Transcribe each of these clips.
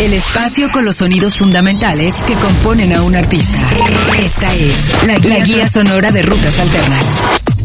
El espacio con los sonidos fundamentales que componen a un artista. Esta es la, la guía sonora de Rutas Alternas.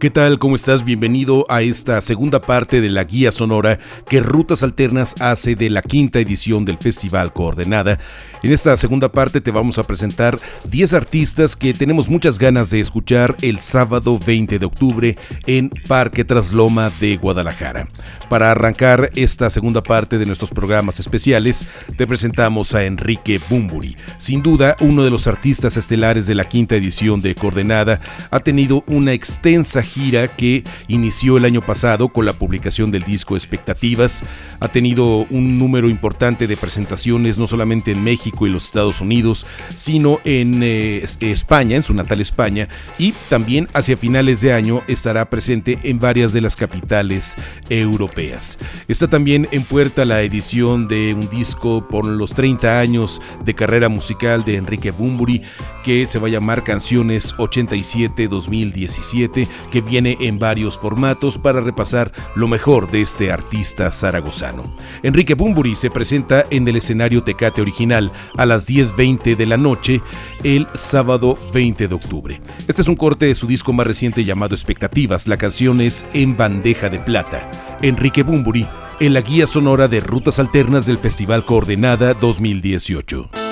¿Qué tal? ¿Cómo estás? Bienvenido a esta segunda parte de la guía sonora que Rutas Alternas hace de la quinta edición del Festival Coordenada. En esta segunda parte te vamos a presentar 10 artistas que tenemos muchas ganas de escuchar el sábado 20 de octubre en Parque Trasloma de Guadalajara. Para arrancar esta segunda parte de nuestros programas especiales, te presentamos a Enrique Bumburi. Sin duda, uno de los artistas estelares de la quinta edición de Coordenada ha tenido una extensa gira que inició el año pasado con la publicación del disco Expectativas. Ha tenido un número importante de presentaciones no solamente en México y los Estados Unidos, sino en eh, España, en su natal España, y también hacia finales de año estará presente en varias de las capitales europeas. Está también en puerta la edición de un disco por los 30 años de carrera musical de Enrique Bumburi, que se va a llamar Canciones 87-2017, que viene en varios formatos para repasar lo mejor de este artista zaragozano. Enrique Bumburi se presenta en el escenario Tecate original a las 10.20 de la noche el sábado 20 de octubre. Este es un corte de su disco más reciente llamado Expectativas. La canción es En bandeja de plata. Enrique Bumburi en la guía sonora de Rutas Alternas del Festival Coordenada 2018.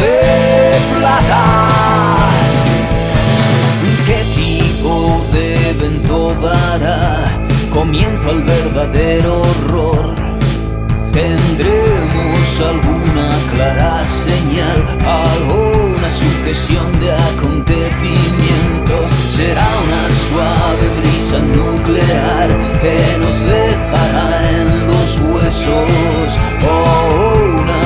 de ¿Qué tipo de evento dará comienzo al verdadero horror? Tendremos alguna clara señal, alguna sucesión de acontecimientos. Será una suave brisa nuclear que nos dejará en los huesos o una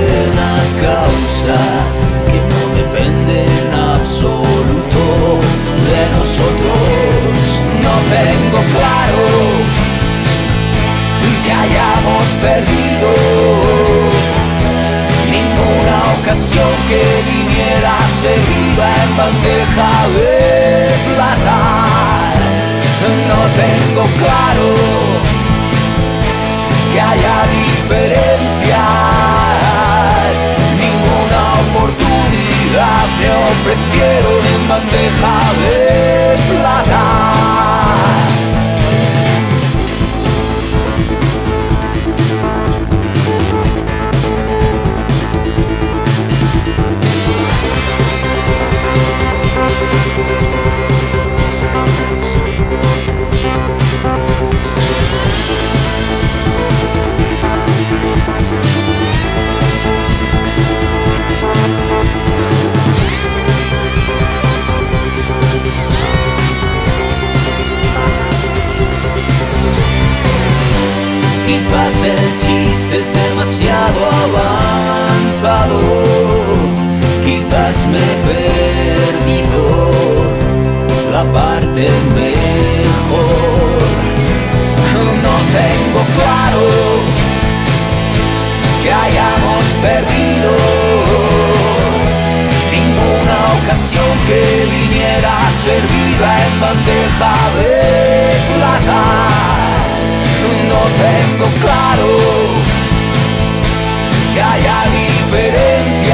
causa que no depende en absoluto de nosotros. No tengo claro que hayamos perdido ninguna ocasión que viniera servida en bandeja de plata. No tengo claro que haya diferencias, oportunidad me ofrecieron en bandeja de plata. El chiste es demasiado avanzado, quizás me he perdido. La parte mejor. No tengo claro que hayamos perdido ninguna ocasión que viniera servida en bandeja de plata no tengo claro que haya diferencias.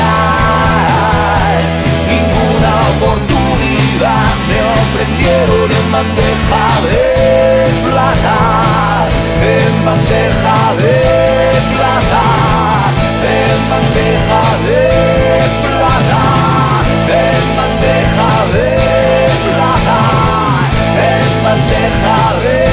Ninguna oportunidad me ofrecieron en bandeja de plata, en bandeja de plata, en bandeja de plata, en bandeja de plata, en bandeja de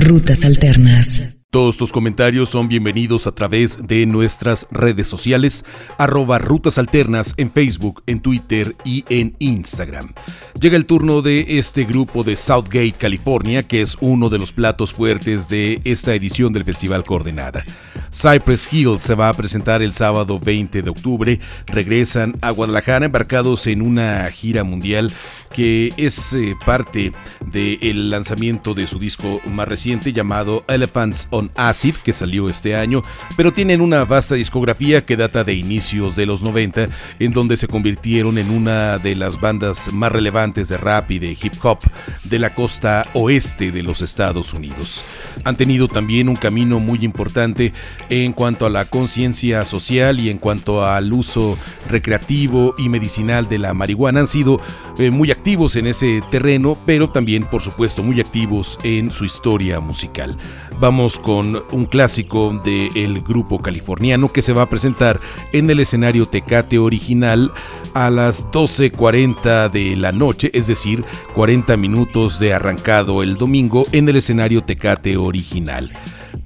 Rutas Alternas. Todos tus comentarios son bienvenidos a través de nuestras redes sociales, arroba Rutas Alternas en Facebook, en Twitter y en Instagram. Llega el turno de este grupo de Southgate, California, que es uno de los platos fuertes de esta edición del Festival Coordenada. Cypress Hill se va a presentar el sábado 20 de octubre. Regresan a Guadalajara embarcados en una gira mundial que es eh, parte del lanzamiento de su disco más reciente llamado Elephants on Acid, que salió este año, pero tienen una vasta discografía que data de inicios de los 90, en donde se convirtieron en una de las bandas más relevantes de rap y de hip hop de la costa oeste de los Estados Unidos. Han tenido también un camino muy importante en cuanto a la conciencia social y en cuanto al uso recreativo y medicinal de la marihuana. Han sido eh, muy activos en ese terreno, pero también, por supuesto, muy activos en su historia musical. Vamos con un clásico del grupo californiano que se va a presentar en el escenario Tecate original a las 12.40 de la noche, es decir, 40 minutos de arrancado el domingo en el escenario Tecate original.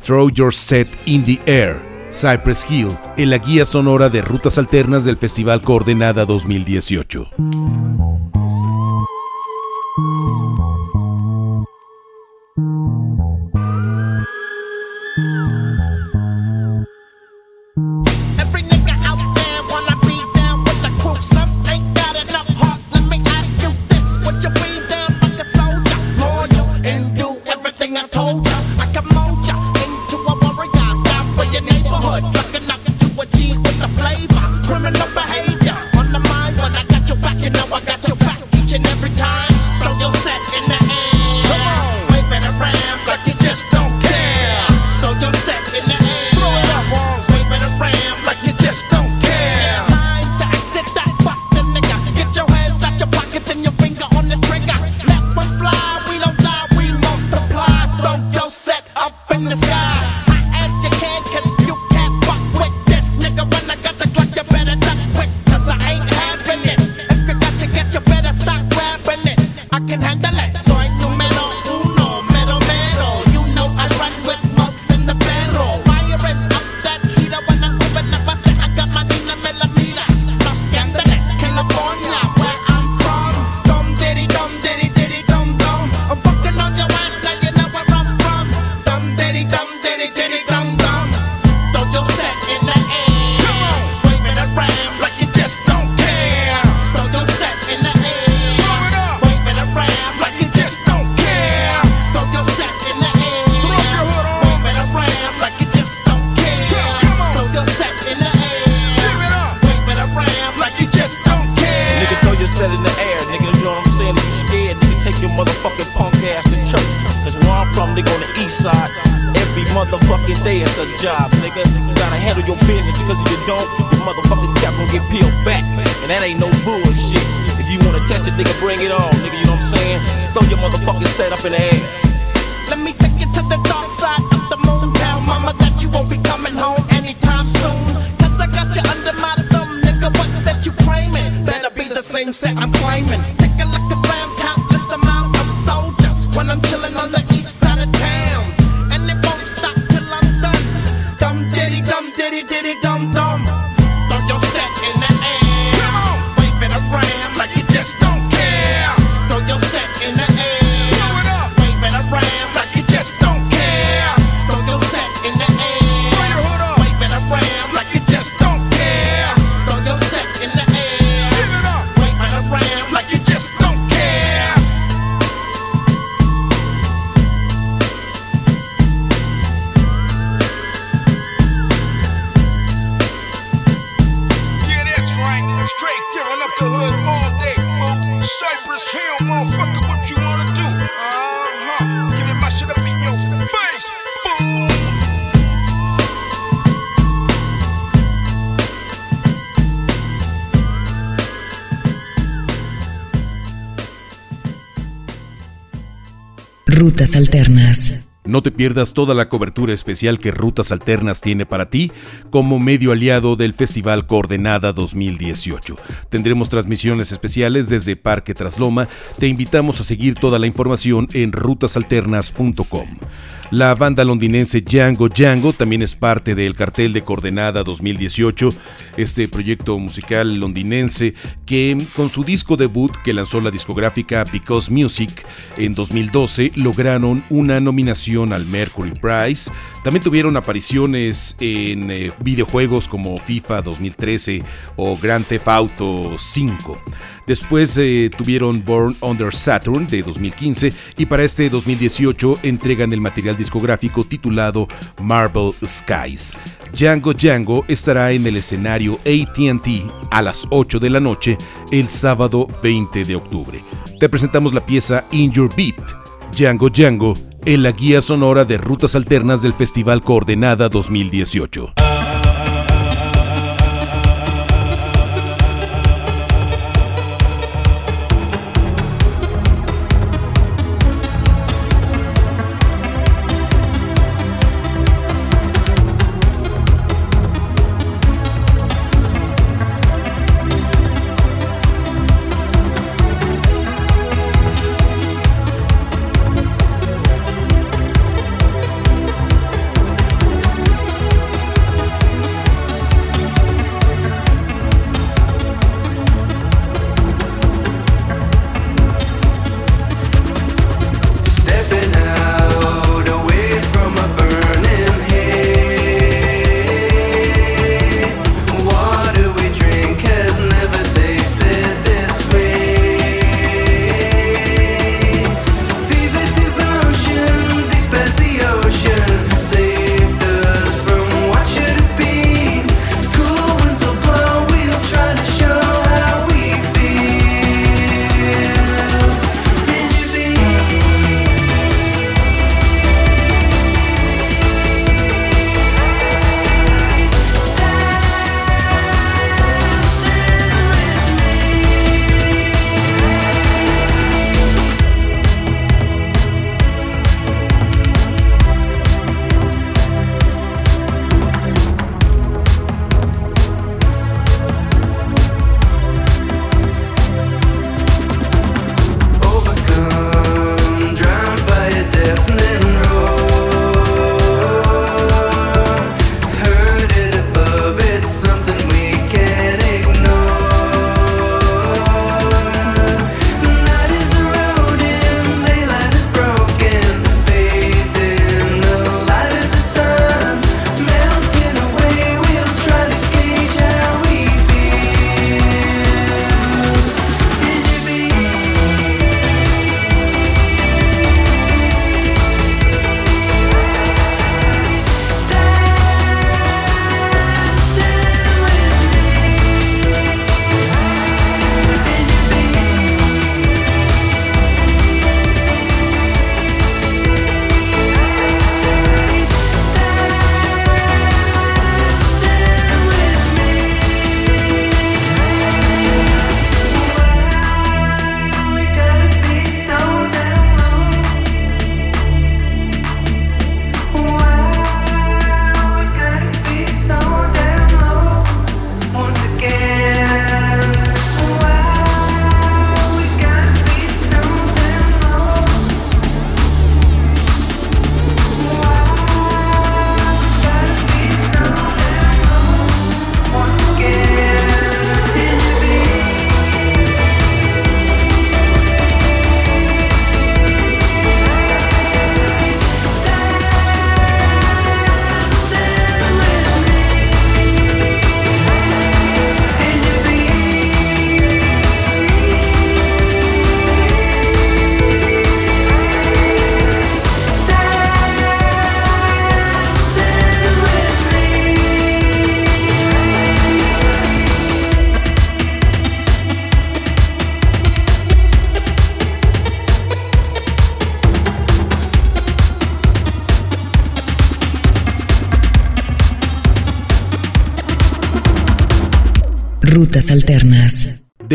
Throw Your Set in the Air. Cypress Hill, en la guía sonora de rutas alternas del Festival Coordenada 2018. some nigga on the east side. Every motherfucking day it's a job, nigga. You gotta handle your business because if you don't, your motherfucking cap gon' get peeled back. And that ain't no bullshit. If you wanna test it, nigga, bring it on, nigga, you know what I'm saying? Throw your motherfucking set up in the air. Let me take you to the dark side of the moon. Tell mama that you won't be coming home anytime soon. Cause I got you under my thumb, nigga. What set you claiming? Better be the same set I'm claiming. Take a look at Alternas. No te pierdas toda la cobertura especial que Rutas Alternas tiene para ti como medio aliado del Festival Coordenada 2018. Tendremos transmisiones especiales desde Parque Trasloma. Te invitamos a seguir toda la información en rutasalternas.com. La banda londinense Django Django también es parte del cartel de Coordenada 2018, este proyecto musical londinense que con su disco debut que lanzó la discográfica Because Music en 2012 lograron una nominación al Mercury Prize. También tuvieron apariciones en eh, videojuegos como FIFA 2013 o Grand Theft Auto 5. Después eh, tuvieron Born Under Saturn de 2015 y para este 2018 entregan el material discográfico titulado Marble Skies. Django Django estará en el escenario ATT a las 8 de la noche el sábado 20 de octubre. Te presentamos la pieza In Your Beat, Django Django, en la guía sonora de rutas alternas del Festival Coordenada 2018.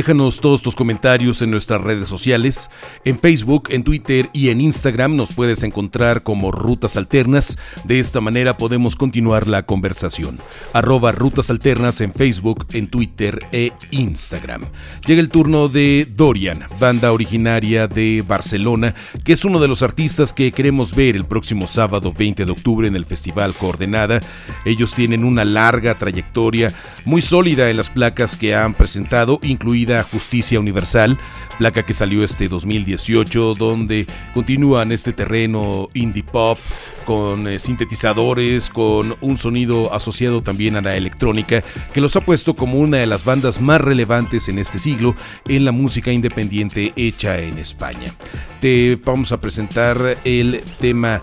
Déjanos todos tus comentarios en nuestras redes sociales. En Facebook, en Twitter y en Instagram nos puedes encontrar como Rutas Alternas. De esta manera podemos continuar la conversación. Arroba Rutas Alternas en Facebook, en Twitter e Instagram. Llega el turno de Dorian, banda originaria de Barcelona, que es uno de los artistas que queremos ver el próximo sábado 20 de octubre en el Festival Coordenada. Ellos tienen una larga trayectoria, muy sólida en las placas que han presentado, Justicia Universal, placa que salió este 2018, donde continúa en este terreno indie pop, con eh, sintetizadores, con un sonido asociado también a la electrónica, que los ha puesto como una de las bandas más relevantes en este siglo en la música independiente hecha en España. Te vamos a presentar el tema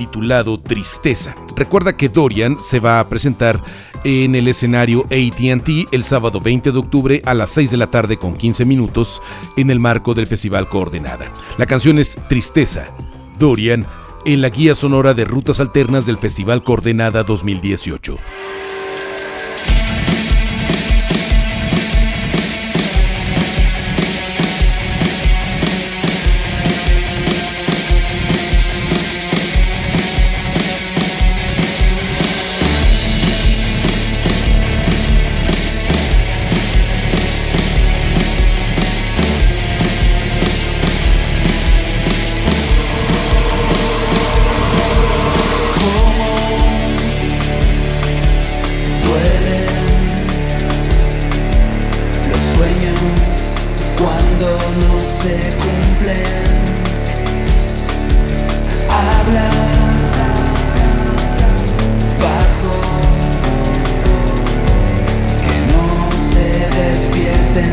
titulado Tristeza. Recuerda que Dorian se va a presentar en el escenario ATT el sábado 20 de octubre a las 6 de la tarde con 15 minutos en el marco del Festival Coordenada. La canción es Tristeza, Dorian, en la guía sonora de rutas alternas del Festival Coordenada 2018. habla bajo, que no se despierten.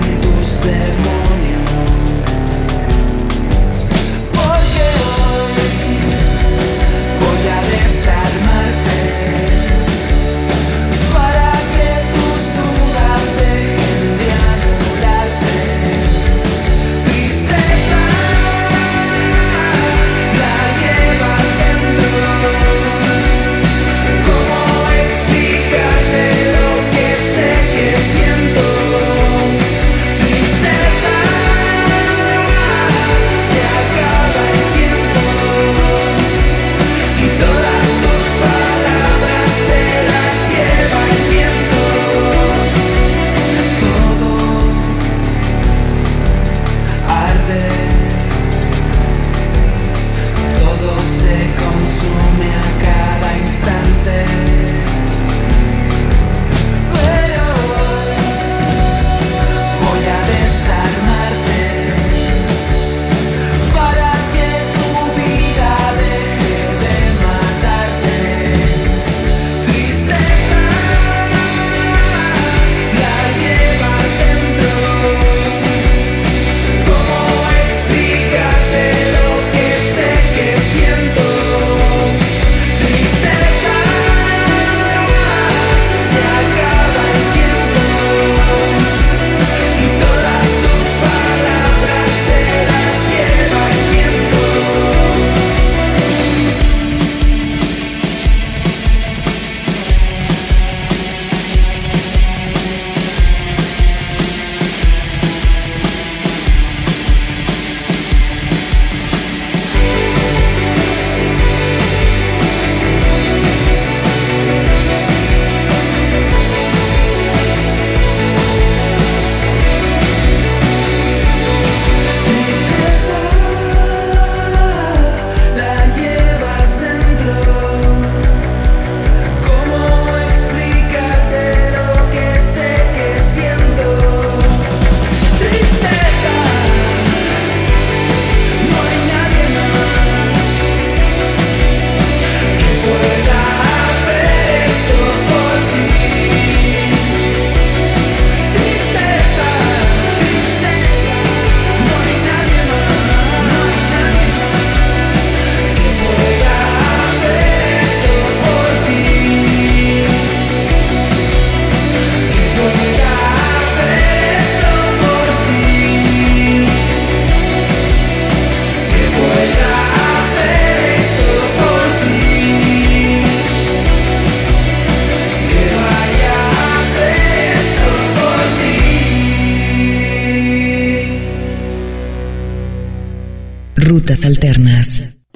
Alternas.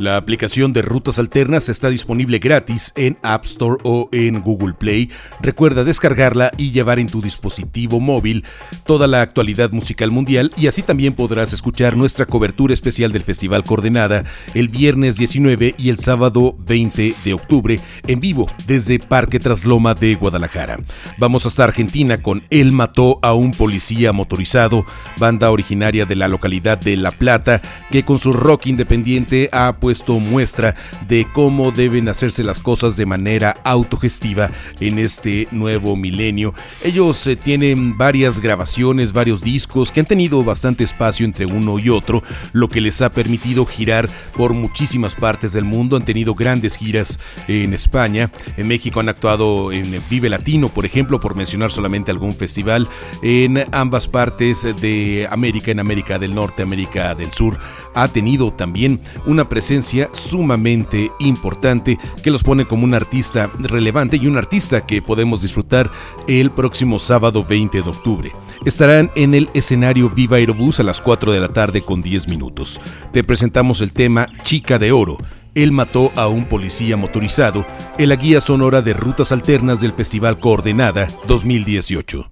La aplicación de Rutas Alternas está disponible gratis en App Store o en Google Play. Recuerda descargarla y llevar en tu dispositivo móvil toda la actualidad musical mundial y así también podrás escuchar nuestra cobertura especial del Festival Coordenada el viernes 19 y el sábado 20 de octubre en vivo desde Parque Trasloma de Guadalajara. Vamos hasta Argentina con Él mató a un policía motorizado, banda originaria de la localidad de La Plata que con su rock independiente ha puesto esto muestra de cómo deben hacerse las cosas de manera autogestiva en este nuevo milenio. Ellos eh, tienen varias grabaciones, varios discos que han tenido bastante espacio entre uno y otro, lo que les ha permitido girar por muchísimas partes del mundo. Han tenido grandes giras en España, en México han actuado en Vive Latino, por ejemplo, por mencionar solamente algún festival, en ambas partes de América, en América del Norte, América del Sur. Ha tenido también una presencia sumamente importante que los pone como un artista relevante y un artista que podemos disfrutar el próximo sábado 20 de octubre. Estarán en el escenario Viva Aerobús a las 4 de la tarde con 10 minutos. Te presentamos el tema Chica de Oro. Él mató a un policía motorizado en la guía sonora de rutas alternas del Festival Coordenada 2018.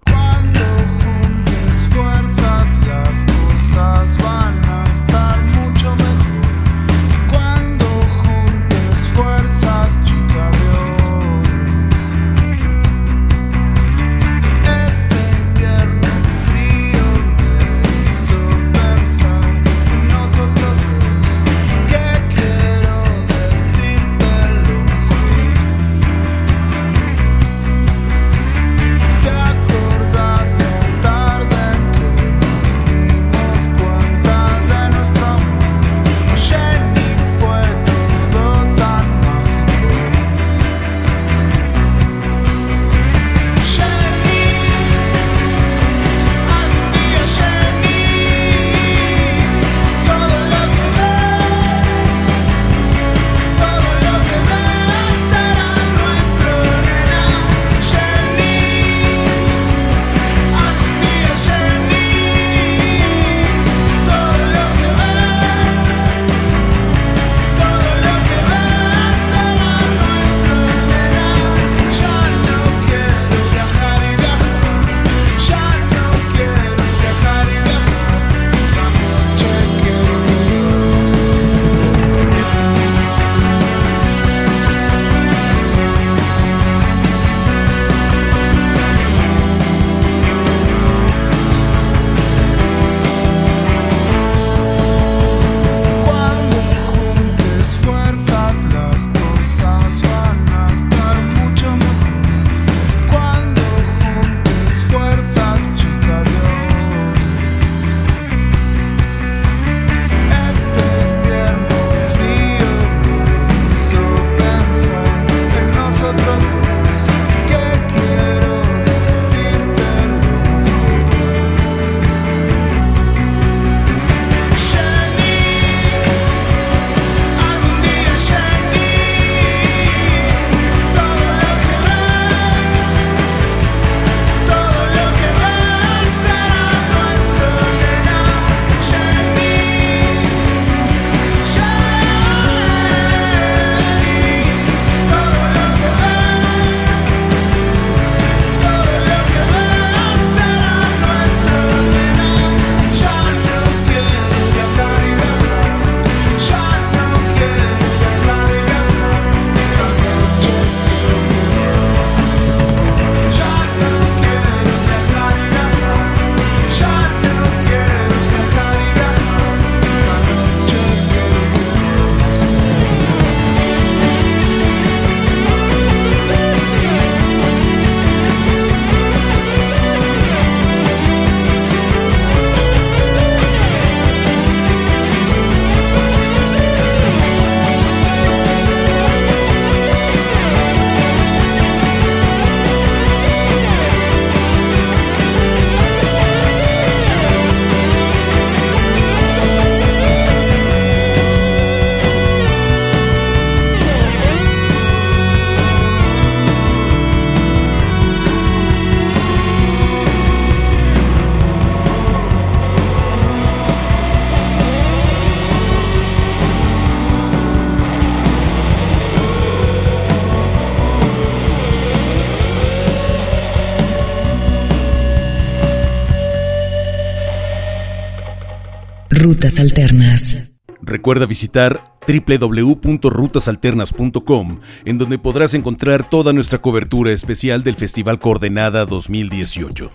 Rutas Alternas. Recuerda visitar www.rutasalternas.com, en donde podrás encontrar toda nuestra cobertura especial del Festival Coordenada 2018.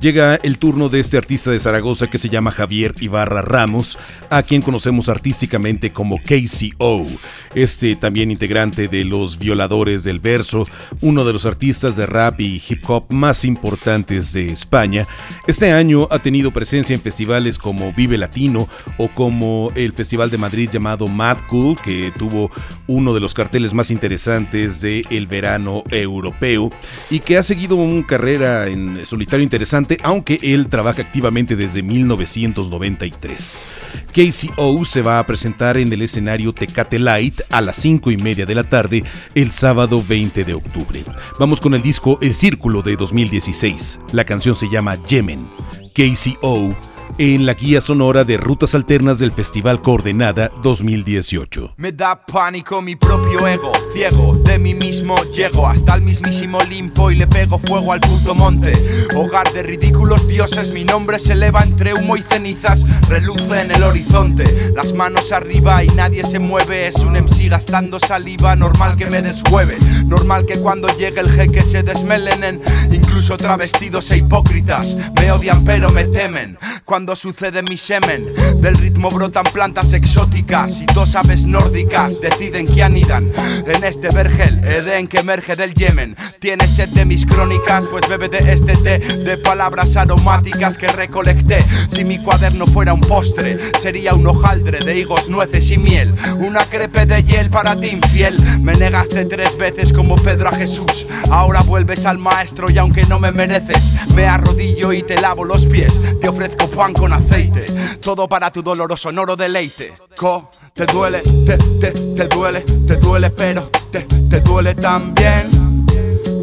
Llega el turno de este artista de Zaragoza que se llama Javier Ibarra Ramos, a quien conocemos artísticamente como KCO, este también integrante de Los Violadores del Verso, uno de los artistas de rap y hip hop más importantes de España. Este año ha tenido presencia en festivales como Vive Latino o como el Festival de Madrid llamado Mad Cool, que tuvo uno de los carteles más interesantes del verano europeo y que ha seguido una carrera en solitario interesante, aunque él trabaja activamente desde 1993. KCO se va a presentar en el escenario Tecate Light a las 5 y media de la tarde el sábado 20 de octubre. Vamos con el disco El Círculo de 2016. La canción se llama Yemen. KCO en la guía sonora de rutas alternas del Festival Coordenada 2018. Me da pánico mi propio ego, ciego, de mí mismo llego hasta el mismísimo limpo y le pego fuego al puto monte. Hogar de ridículos dioses, mi nombre se eleva entre humo y cenizas, reluce en el horizonte. Las manos arriba y nadie se mueve, es un MC gastando saliva, normal que me deshueve, normal que cuando llegue el jeque se desmelenen, incluso travestidos e hipócritas, me odian pero me temen. Cuando sucede mi semen, del ritmo brotan plantas exóticas y dos aves nórdicas deciden que anidan en este vergel, Edén que emerge del Yemen. Tienes sed de mis crónicas, pues bebe de este té de palabras aromáticas que recolecté. Si mi cuaderno fuera un postre, sería un hojaldre de higos, nueces y miel. Una crepe de hiel para ti infiel. Me negaste tres veces como Pedro a Jesús. Ahora vuelves al maestro y aunque no me mereces, me arrodillo y te lavo los pies. Te ofrezco pan con aceite, todo para tu doloroso sonoro deleite. Co, te duele, te, te, te duele, te duele, pero te, te duele también.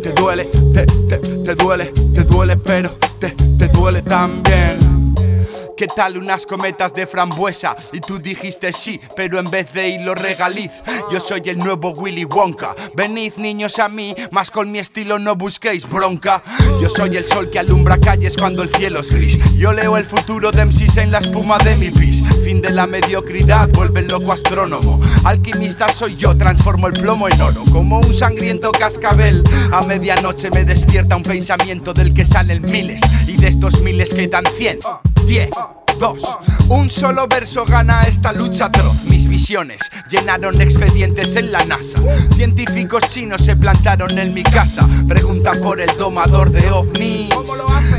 Te duele, te, te, te duele, te duele, pero te, te duele también. ¿Qué tal unas cometas de frambuesa? Y tú dijiste sí, pero en vez de hilo regaliz, yo soy el nuevo Willy Wonka. Venid niños a mí, más con mi estilo no busquéis bronca. Yo soy el sol que alumbra calles cuando el cielo es gris. Yo leo el futuro de MCs en la espuma de mi pis. Fin de la mediocridad, vuelve el loco astrónomo. Alquimista soy yo, transformo el plomo en oro. Como un sangriento cascabel, a medianoche me despierta un pensamiento del que salen miles. Y de estos miles quedan cien. 10, 2, un solo verso gana esta lucha atroz. Mis visiones llenaron expedientes en la NASA. Científicos chinos se plantaron en mi casa. Preguntan por el domador de ovnis.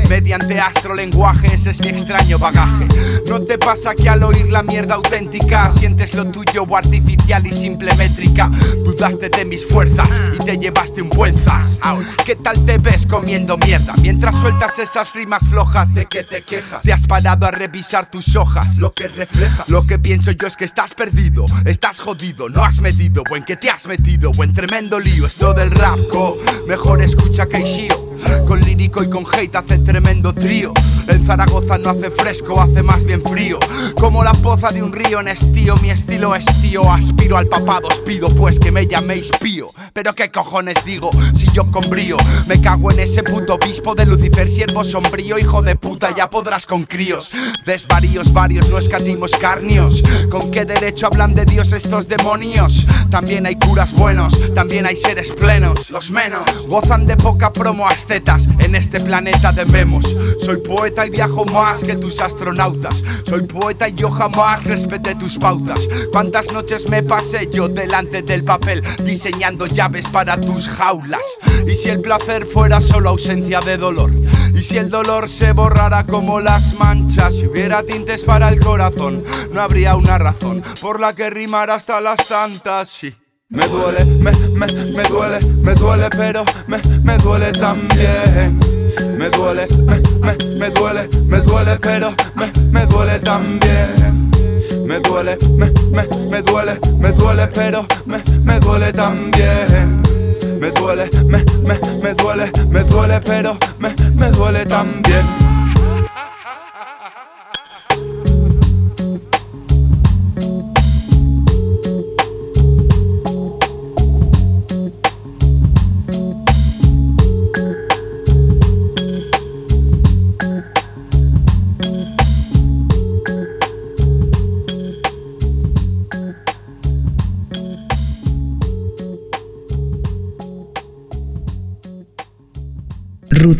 Mediante astrolenguaje, ese es mi extraño bagaje. ¿No te pasa que al oír la mierda auténtica sientes lo tuyo o artificial y simple métrica? Dudaste de mis fuerzas y te llevaste un buen zas. ¿Qué tal te ves comiendo mierda mientras sueltas esas rimas flojas de que te quejas? Te has parado a revisar lo que refleja. Lo que pienso yo es que estás perdido, estás jodido, no has medido, o en que te has metido, o en tremendo lío. Esto del rap, co, mejor escucha que. Con lírico y con hate hace tremendo trío. En Zaragoza no hace fresco, hace más bien frío. Como la poza de un río en estío, mi estilo es tío. Aspiro al papado, os pido pues que me llaméis pío. Pero qué cojones digo, si yo con brío me cago en ese puto obispo de Lucifer, siervo sombrío, hijo de puta, ya podrás con críos. Desvaríos varios, no escatimos carnios. ¿Con qué derecho hablan de Dios estos demonios? También hay curas buenos, también hay seres plenos, los menos. Gozan de poca promo en este planeta debemos. Soy poeta y viajo más que tus astronautas. Soy poeta y yo jamás respeté tus pautas. ¿Cuántas noches me pasé yo delante del papel diseñando llaves para tus jaulas? Y si el placer fuera solo ausencia de dolor. Y si el dolor se borrara como las manchas. Si hubiera tintes para el corazón, no habría una razón por la que rimar hasta las tantas. Sí. Me duele, me, me, me duele, me duele, pero me, me duele también. Me duele, me, me, me duele, me duele, pero me, me duele también. Me duele, me, me, me duele, me duele, pero me, me duele también. Me duele, me, me, me duele, me duele, pero me, me duele también.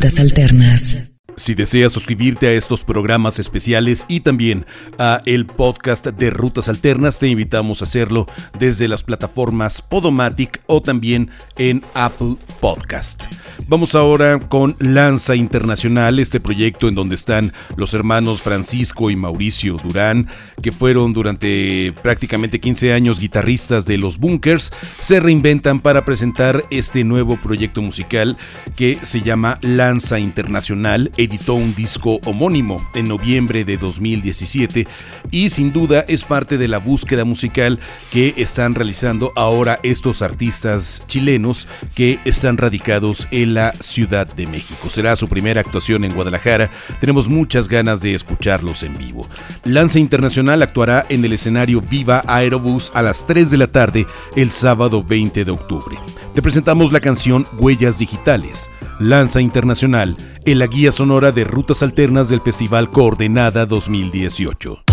Rutas Alternas. Si deseas suscribirte a estos programas especiales y también a el podcast de Rutas Alternas, te invitamos a hacerlo desde las plataformas Podomatic o también en Apple Podcast. Vamos ahora con Lanza Internacional, este proyecto en donde están los hermanos Francisco y Mauricio Durán, que fueron durante prácticamente 15 años guitarristas de los Bunkers, se reinventan para presentar este nuevo proyecto musical que se llama Lanza Internacional editó un disco homónimo en noviembre de 2017 y sin duda es parte de la búsqueda musical que están realizando ahora estos artistas chilenos que están radicados en la Ciudad de México. Será su primera actuación en Guadalajara, tenemos muchas ganas de escucharlos en vivo. Lanza Internacional actuará en el escenario Viva Aerobús a las 3 de la tarde el sábado 20 de octubre. Te presentamos la canción Huellas Digitales. Lanza Internacional en la guía sonora de rutas alternas del Festival Coordenada 2018.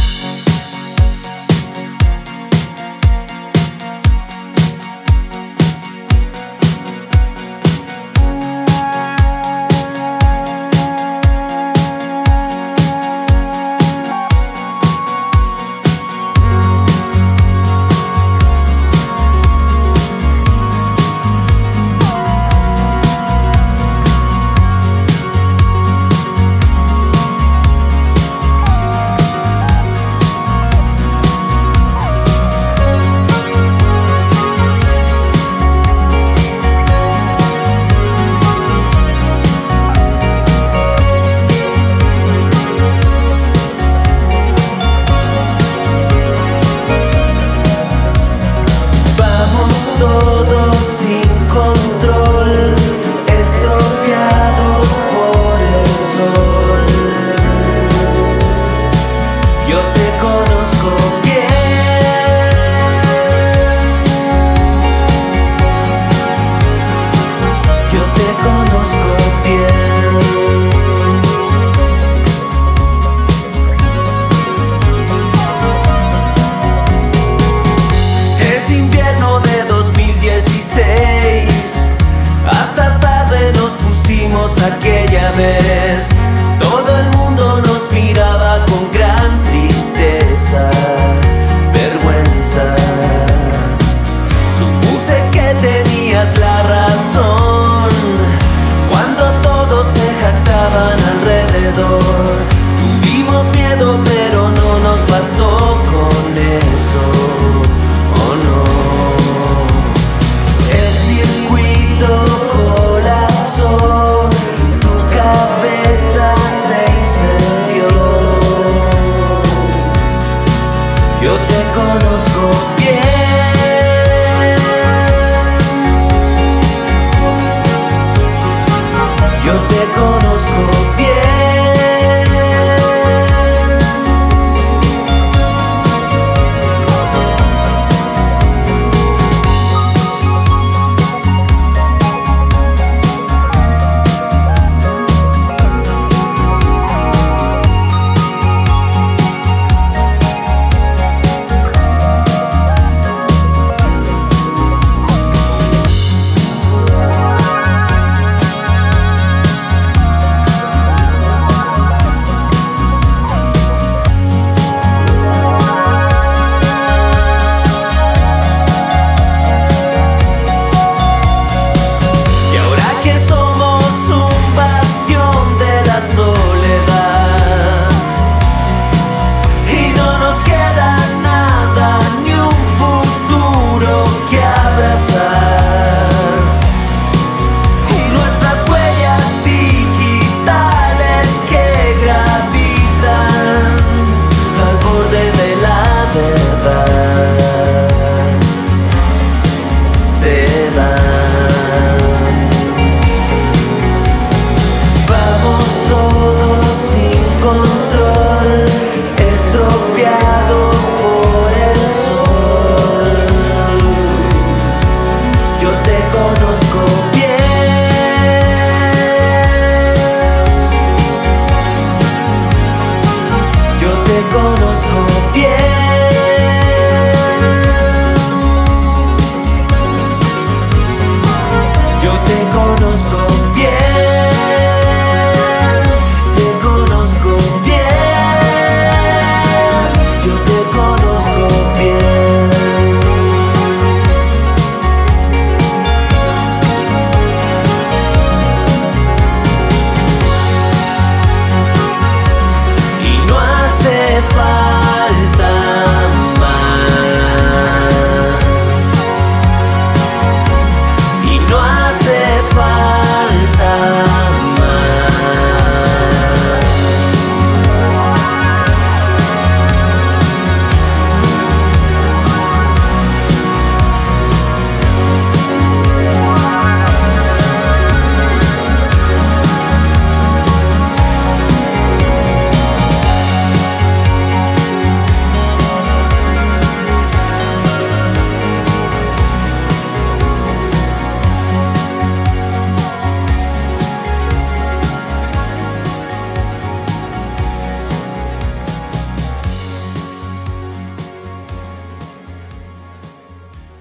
time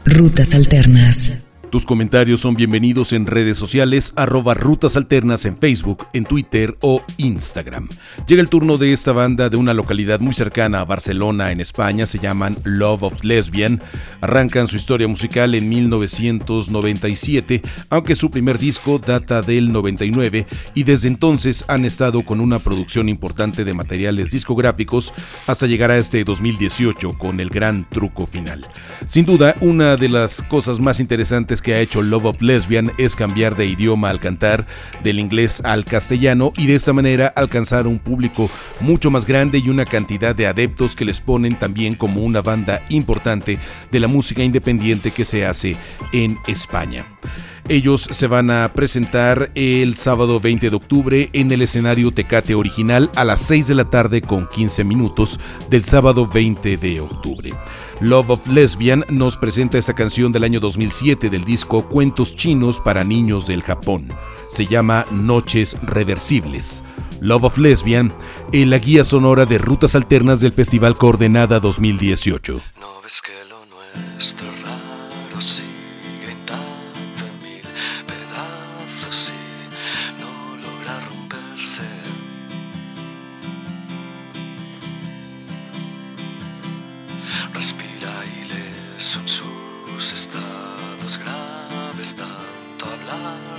Rutas Alternas. Tus comentarios son bienvenidos en redes sociales, arroba Rutas Alternas en Facebook, en Twitter o Instagram. Llega el turno de esta banda de una localidad muy cercana a Barcelona, en España, se llaman Love of Lesbian. Arrancan su historia musical en 1997, aunque su primer disco data del 99 y desde entonces han estado con una producción importante de materiales discográficos hasta llegar a este 2018 con el gran truco final. Sin duda, una de las cosas más interesantes que ha hecho Love of Lesbian es cambiar de idioma al cantar, del inglés al castellano y de esta manera alcanzar un público mucho más grande y una cantidad de adeptos que les ponen también como una banda importante de la música independiente que se hace en España. Ellos se van a presentar el sábado 20 de octubre en el escenario Tecate Original a las 6 de la tarde con 15 minutos del sábado 20 de octubre. Love of Lesbian nos presenta esta canción del año 2007 del disco Cuentos Chinos para Niños del Japón. Se llama Noches Reversibles. Love of Lesbian en la guía sonora de rutas alternas del Festival Coordenada 2018. No ves que lo nuestro raro sigue God.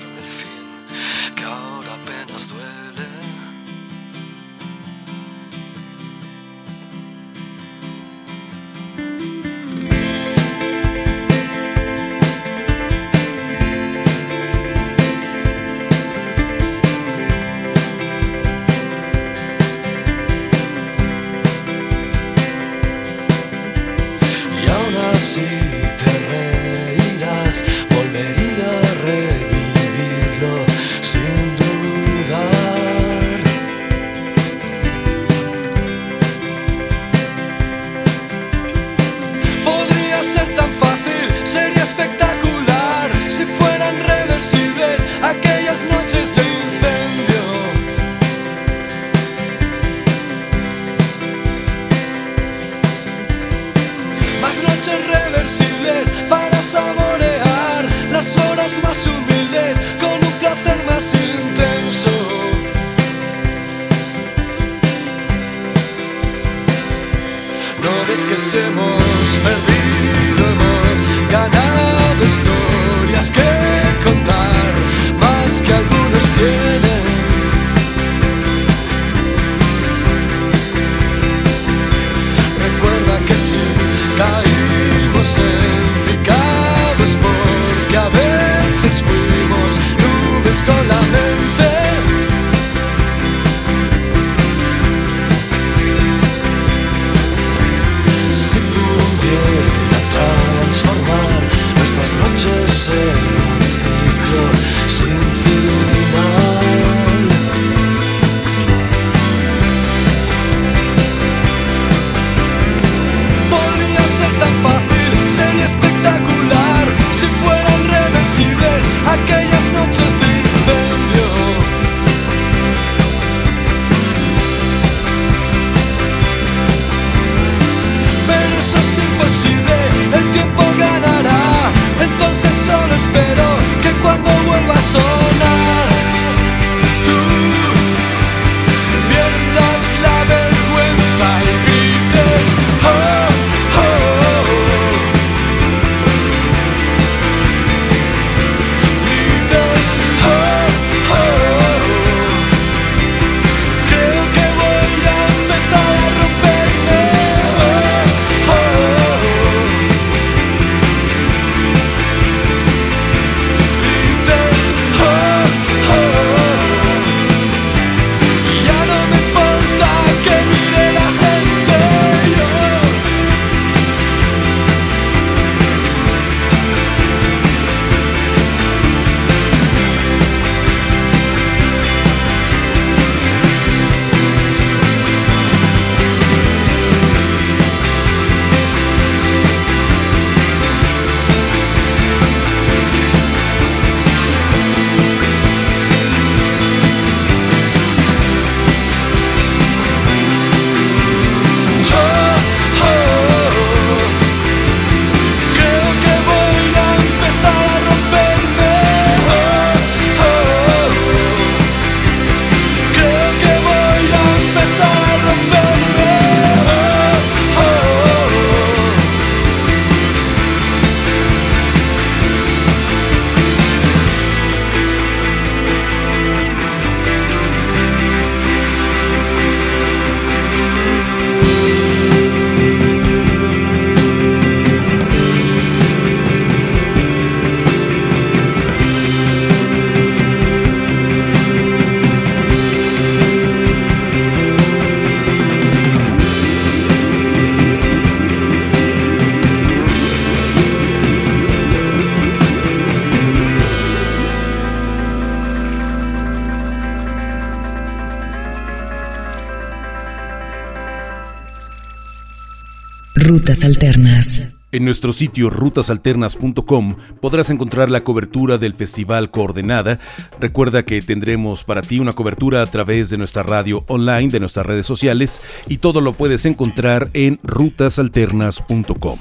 Alternas. En nuestro sitio rutasalternas.com podrás encontrar la cobertura del Festival Coordenada. Recuerda que tendremos para ti una cobertura a través de nuestra radio online, de nuestras redes sociales y todo lo puedes encontrar en rutasalternas.com.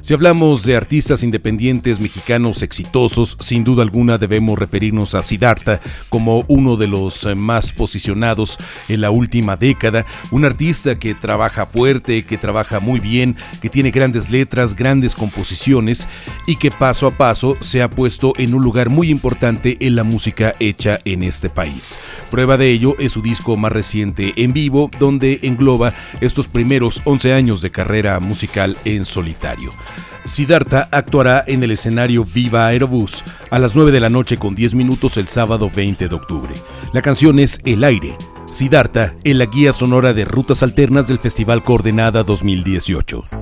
Si hablamos de artistas independientes mexicanos exitosos, sin duda alguna debemos referirnos a Siddhartha como uno de los eh, más posicionados en la última década, un artista que trabaja fuerte, que trabaja muy bien, que tiene grandes letras, grandes grandes composiciones y que paso a paso se ha puesto en un lugar muy importante en la música hecha en este país. Prueba de ello es su disco más reciente en vivo, donde engloba estos primeros 11 años de carrera musical en solitario. Siddhartha actuará en el escenario Viva Aerobús a las 9 de la noche con 10 minutos el sábado 20 de octubre. La canción es El aire. Siddhartha en la guía sonora de rutas alternas del Festival Coordenada 2018.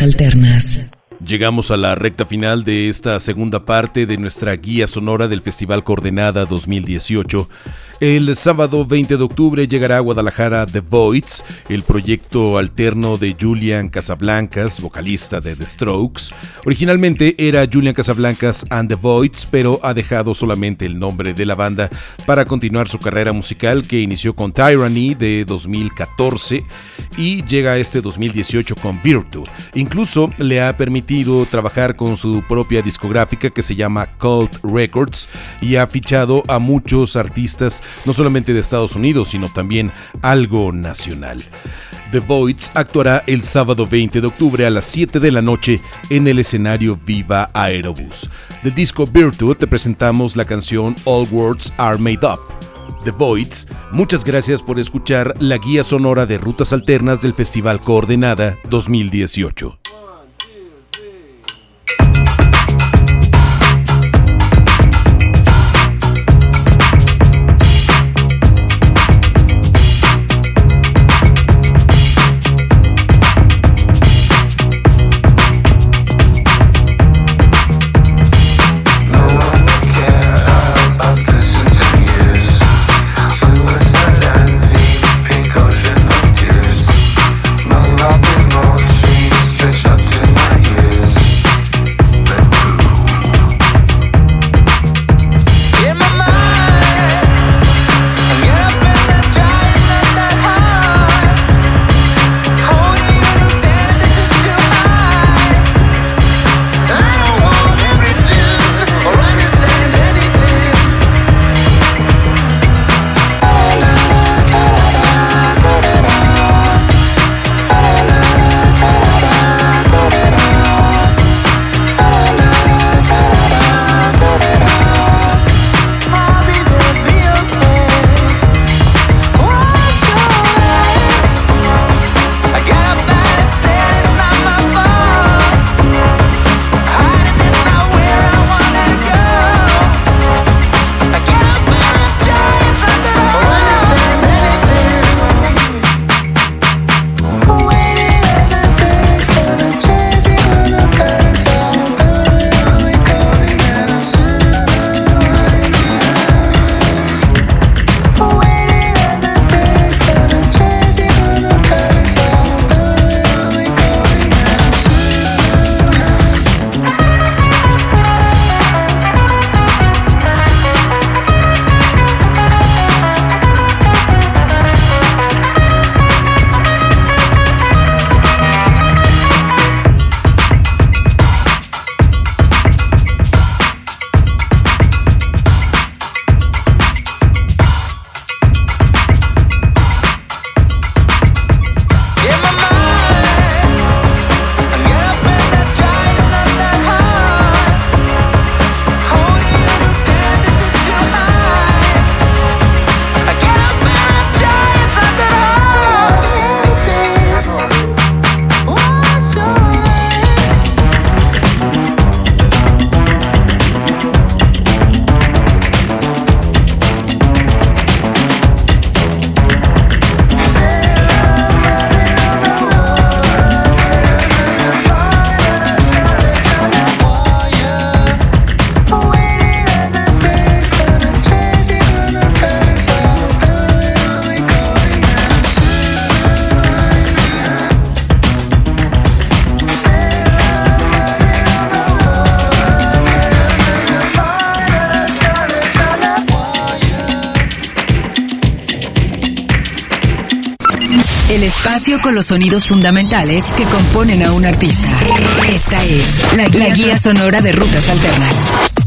Alternas. Llegamos a la recta final de esta segunda parte de nuestra guía sonora del Festival Coordenada 2018. El sábado 20 de octubre llegará a Guadalajara The Voids, el proyecto alterno de Julian Casablancas, vocalista de The Strokes. Originalmente era Julian Casablancas and The Voids, pero ha dejado solamente el nombre de la banda para continuar su carrera musical que inició con Tyranny de 2014 y llega este 2018 con Virtue. Incluso le ha permitido decidido trabajar con su propia discográfica que se llama Cult Records y ha fichado a muchos artistas, no solamente de Estados Unidos, sino también algo nacional. The Voids actuará el sábado 20 de octubre a las 7 de la noche en el escenario Viva Aerobus. Del disco Virtue te presentamos la canción All Words Are Made Up. The Voids, muchas gracias por escuchar la guía sonora de rutas alternas del Festival Coordenada 2018. Espacio con los sonidos fundamentales que componen a un artista. Esta es la, la guía sonora de rutas alternas.